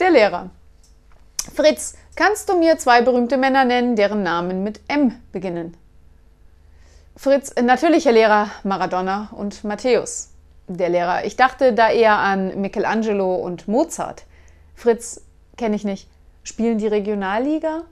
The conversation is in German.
Der Lehrer. Fritz, kannst du mir zwei berühmte Männer nennen, deren Namen mit M beginnen? Fritz, natürlich, Herr Lehrer, Maradona und Matthäus. Der Lehrer, ich dachte da eher an Michelangelo und Mozart. Fritz, kenne ich nicht. Spielen die Regionalliga?